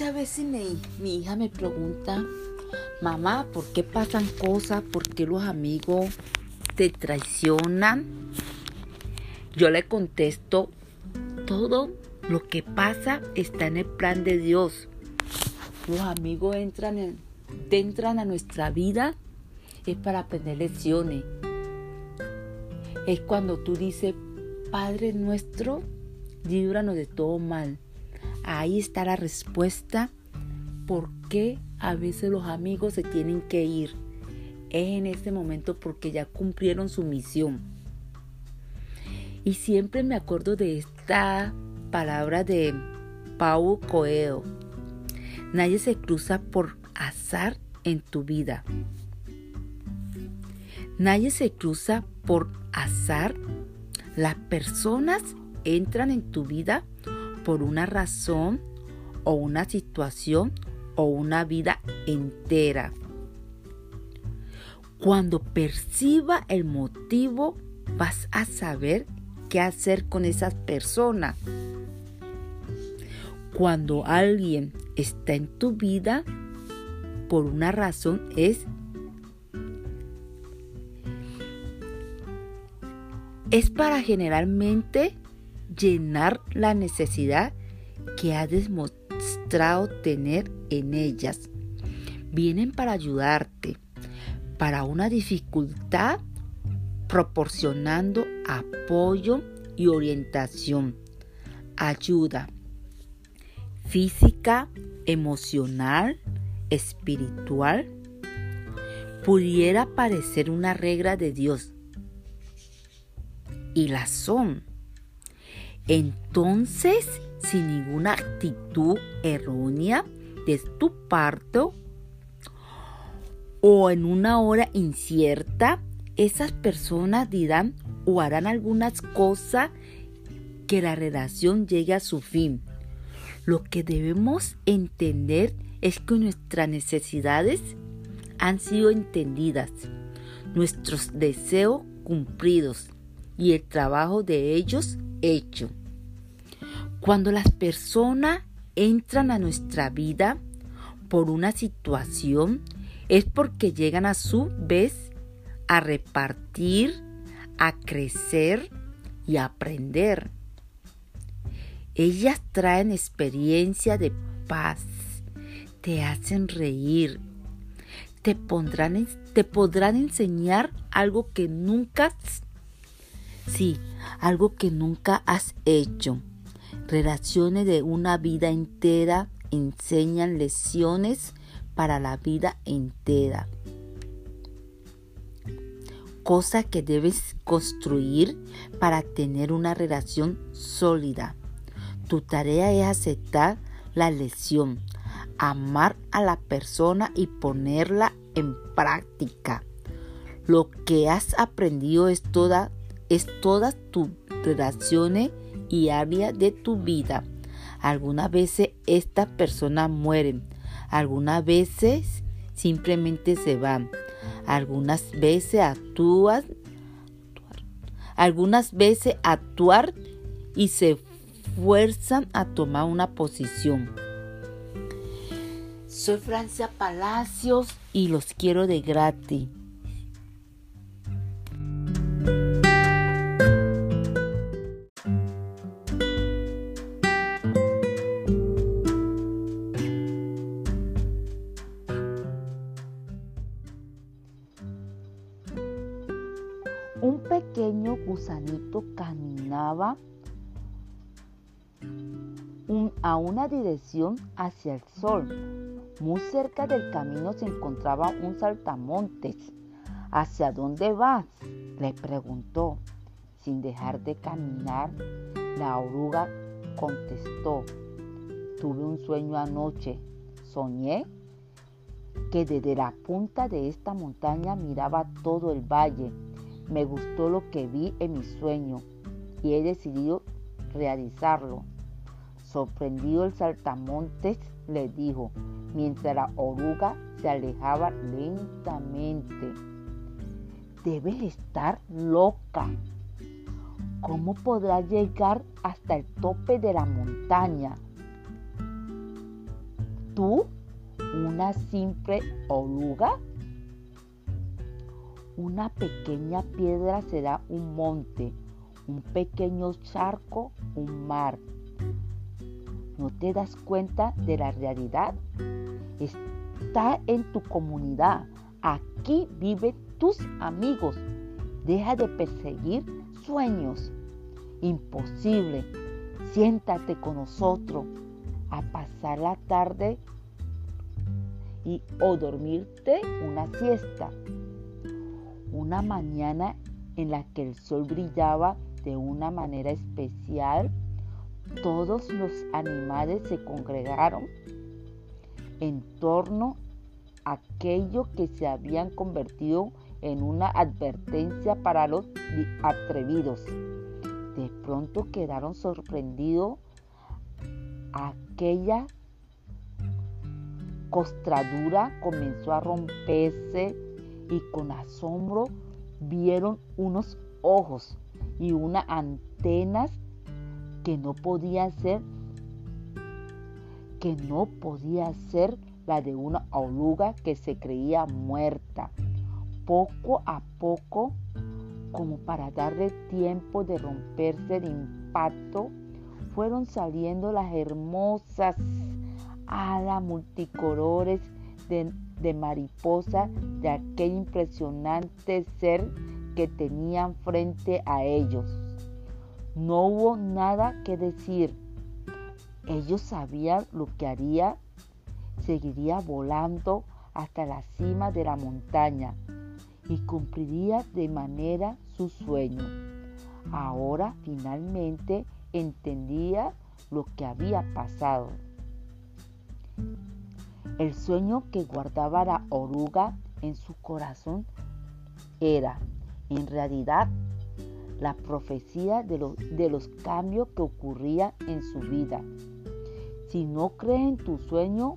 Muchas veces mi, hija me pregunta, mamá, ¿por qué pasan cosas? ¿Por qué los amigos te traicionan? Yo le contesto, todo lo que pasa está en el plan de Dios. Los amigos entran, entran a nuestra vida es para aprender lecciones. Es cuando tú dices, Padre nuestro, líbranos de todo mal. Ahí está la respuesta por qué a veces los amigos se tienen que ir. Es en este momento porque ya cumplieron su misión. Y siempre me acuerdo de esta palabra de Pau Coelho. Nadie se cruza por azar en tu vida. Nadie se cruza por azar. Las personas entran en tu vida por una razón o una situación o una vida entera. Cuando perciba el motivo, vas a saber qué hacer con esas personas. Cuando alguien está en tu vida, por una razón es es para generalmente llenar la necesidad que has demostrado tener en ellas. Vienen para ayudarte, para una dificultad, proporcionando apoyo y orientación, ayuda física, emocional, espiritual. Pudiera parecer una regla de Dios y la son. Entonces, sin ninguna actitud errónea de tu parte o en una hora incierta, esas personas dirán o harán algunas cosas que la relación llegue a su fin. Lo que debemos entender es que nuestras necesidades han sido entendidas, nuestros deseos cumplidos y el trabajo de ellos hecho. Cuando las personas entran a nuestra vida por una situación, es porque llegan a su vez a repartir, a crecer y a aprender. Ellas traen experiencia de paz, te hacen reír, te, pondrán, te podrán enseñar algo que nunca Sí, algo que nunca has hecho. Relaciones de una vida entera enseñan lecciones para la vida entera. Cosa que debes construir para tener una relación sólida. Tu tarea es aceptar la lección, amar a la persona y ponerla en práctica. Lo que has aprendido es toda es todas tus relaciones y áreas de tu vida. Algunas veces estas personas mueren, algunas veces simplemente se van, algunas veces actúan, algunas veces actuar y se fuerzan a tomar una posición. Soy Francia Palacios y los quiero de gratis. Un pequeño gusanito caminaba a una dirección hacia el sol. Muy cerca del camino se encontraba un saltamontes. ¿Hacia dónde vas? le preguntó. Sin dejar de caminar, la oruga contestó. Tuve un sueño anoche. Soñé que desde la punta de esta montaña miraba todo el valle me gustó lo que vi en mi sueño y he decidido realizarlo. Sorprendido el saltamontes le dijo, mientras la oruga se alejaba lentamente. Debes estar loca. ¿Cómo podrás llegar hasta el tope de la montaña? tú una simple oruga? Una pequeña piedra será un monte, un pequeño charco, un mar. ¿No te das cuenta de la realidad? Está en tu comunidad. Aquí viven tus amigos. Deja de perseguir sueños. Imposible. Siéntate con nosotros a pasar la tarde y o dormirte una siesta. Una mañana en la que el sol brillaba de una manera especial, todos los animales se congregaron en torno a aquello que se habían convertido en una advertencia para los atrevidos. De pronto quedaron sorprendidos aquella costradura comenzó a romperse y con asombro vieron unos ojos y unas antenas que no podían ser que no podía ser la de una oruga que se creía muerta. Poco a poco, como para darle tiempo de romperse el impacto, fueron saliendo las hermosas alas multicolores de, de mariposa de aquel impresionante ser que tenían frente a ellos. No hubo nada que decir. Ellos sabían lo que haría. Seguiría volando hasta la cima de la montaña y cumpliría de manera su sueño. Ahora finalmente entendía lo que había pasado. El sueño que guardaba la oruga en su corazón era, en realidad, la profecía de, los cambios que ocurrían en su vida. Si no crees en tu sueño,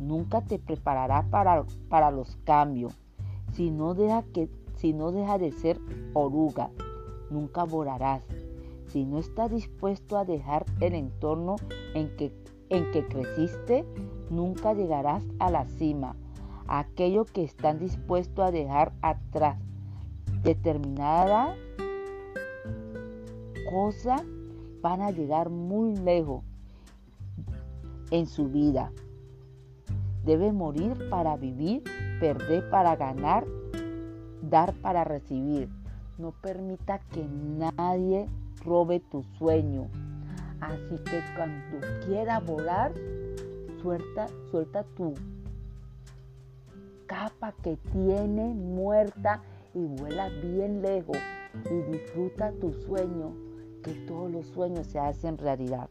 nunca te prepararás para, los cambios. Si no, deja que, si no de ser oruga, nunca volarás. Si no estás dispuesto a dejar el entorno en que creciste, nunca llegarás a la cima. Aquellos que están dispuestos a dejar atrás determinada cosa van a llegar muy lejos en su vida. Debe morir para vivir, perder para ganar, dar para recibir. No permita que nadie robe tu sueño. Así que cuando quiera volar, suelta, suelta tu capa que tiene muerta y vuela bien lejos y disfruta tu sueño, que todos los sueños se hacen realidad.